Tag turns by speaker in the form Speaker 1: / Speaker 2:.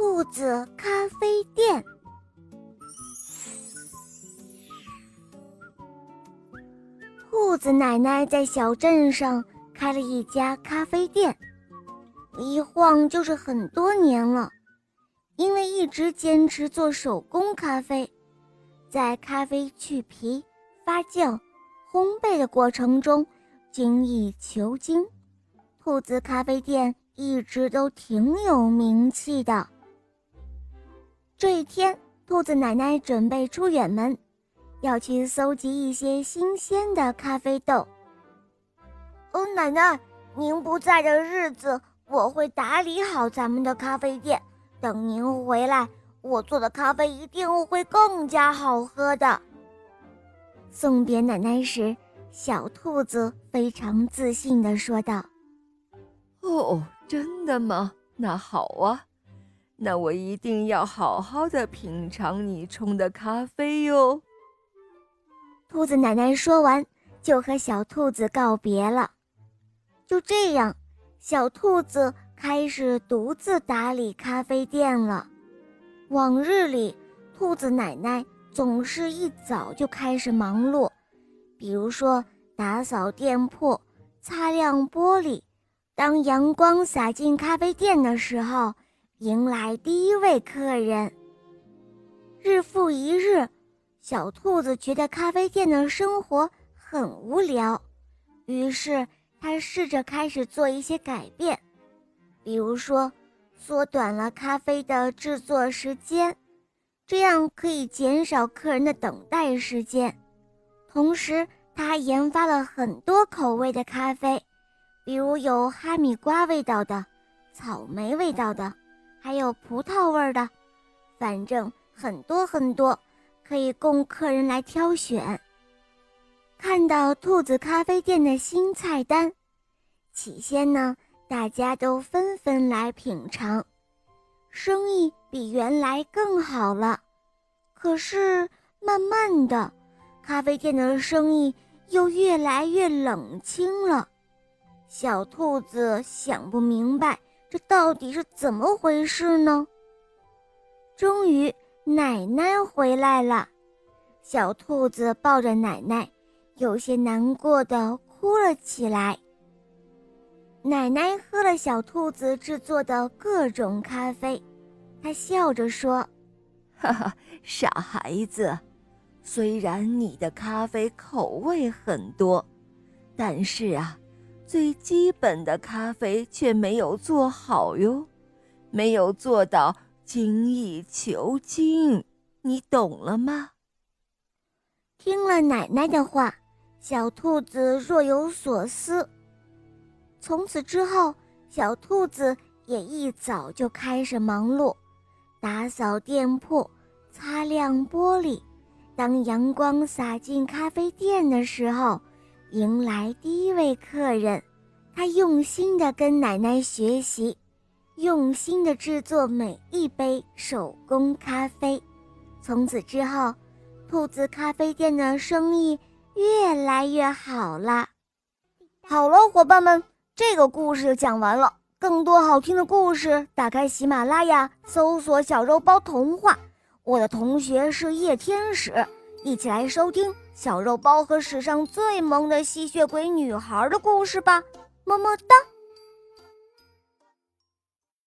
Speaker 1: 兔子咖啡店。兔子奶奶在小镇上开了一家咖啡店，一晃就是很多年了。因为一直坚持做手工咖啡，在咖啡去皮、发酵、烘焙的过程中精益求精，兔子咖啡店一直都挺有名气的。这一天，兔子奶奶准备出远门，要去搜集一些新鲜的咖啡豆。
Speaker 2: 哦，奶奶，您不在的日子，我会打理好咱们的咖啡店。等您回来，我做的咖啡一定会更加好喝的。
Speaker 1: 送别奶奶时，小兔子非常自信地说道：“
Speaker 3: 哦，真的吗？那好啊，那我一定要好好的品尝你冲的咖啡哟。”
Speaker 1: 兔子奶奶说完，就和小兔子告别了。就这样，小兔子。开始独自打理咖啡店了。往日里，兔子奶奶总是一早就开始忙碌，比如说打扫店铺、擦亮玻璃。当阳光洒进咖啡店的时候，迎来第一位客人。日复一日，小兔子觉得咖啡店的生活很无聊，于是他试着开始做一些改变。比如说，缩短了咖啡的制作时间，这样可以减少客人的等待时间。同时，他还研发了很多口味的咖啡，比如有哈密瓜味道的、草莓味道的，还有葡萄味的，反正很多很多，可以供客人来挑选。看到兔子咖啡店的新菜单，起先呢。大家都纷纷来品尝，生意比原来更好了。可是慢慢的，咖啡店的生意又越来越冷清了。小兔子想不明白，这到底是怎么回事呢？终于，奶奶回来了，小兔子抱着奶奶，有些难过的哭了起来。奶奶喝了小兔子制作的各种咖啡，她笑着说：“
Speaker 3: 哈哈，傻孩子，虽然你的咖啡口味很多，但是啊，最基本的咖啡却没有做好哟，没有做到精益求精，你懂了吗？”
Speaker 1: 听了奶奶的话，小兔子若有所思。从此之后，小兔子也一早就开始忙碌，打扫店铺，擦亮玻璃。当阳光洒进咖啡店的时候，迎来第一位客人。他用心地跟奶奶学习，用心地制作每一杯手工咖啡。从此之后，兔子咖啡店的生意越来越好了。
Speaker 2: 好了，伙伴们。这个故事就讲完了。更多好听的故事，打开喜马拉雅，搜索“小肉包童话”。我的同学是夜天使，一起来收听小肉包和史上最萌的吸血鬼女孩的故事吧。么么哒。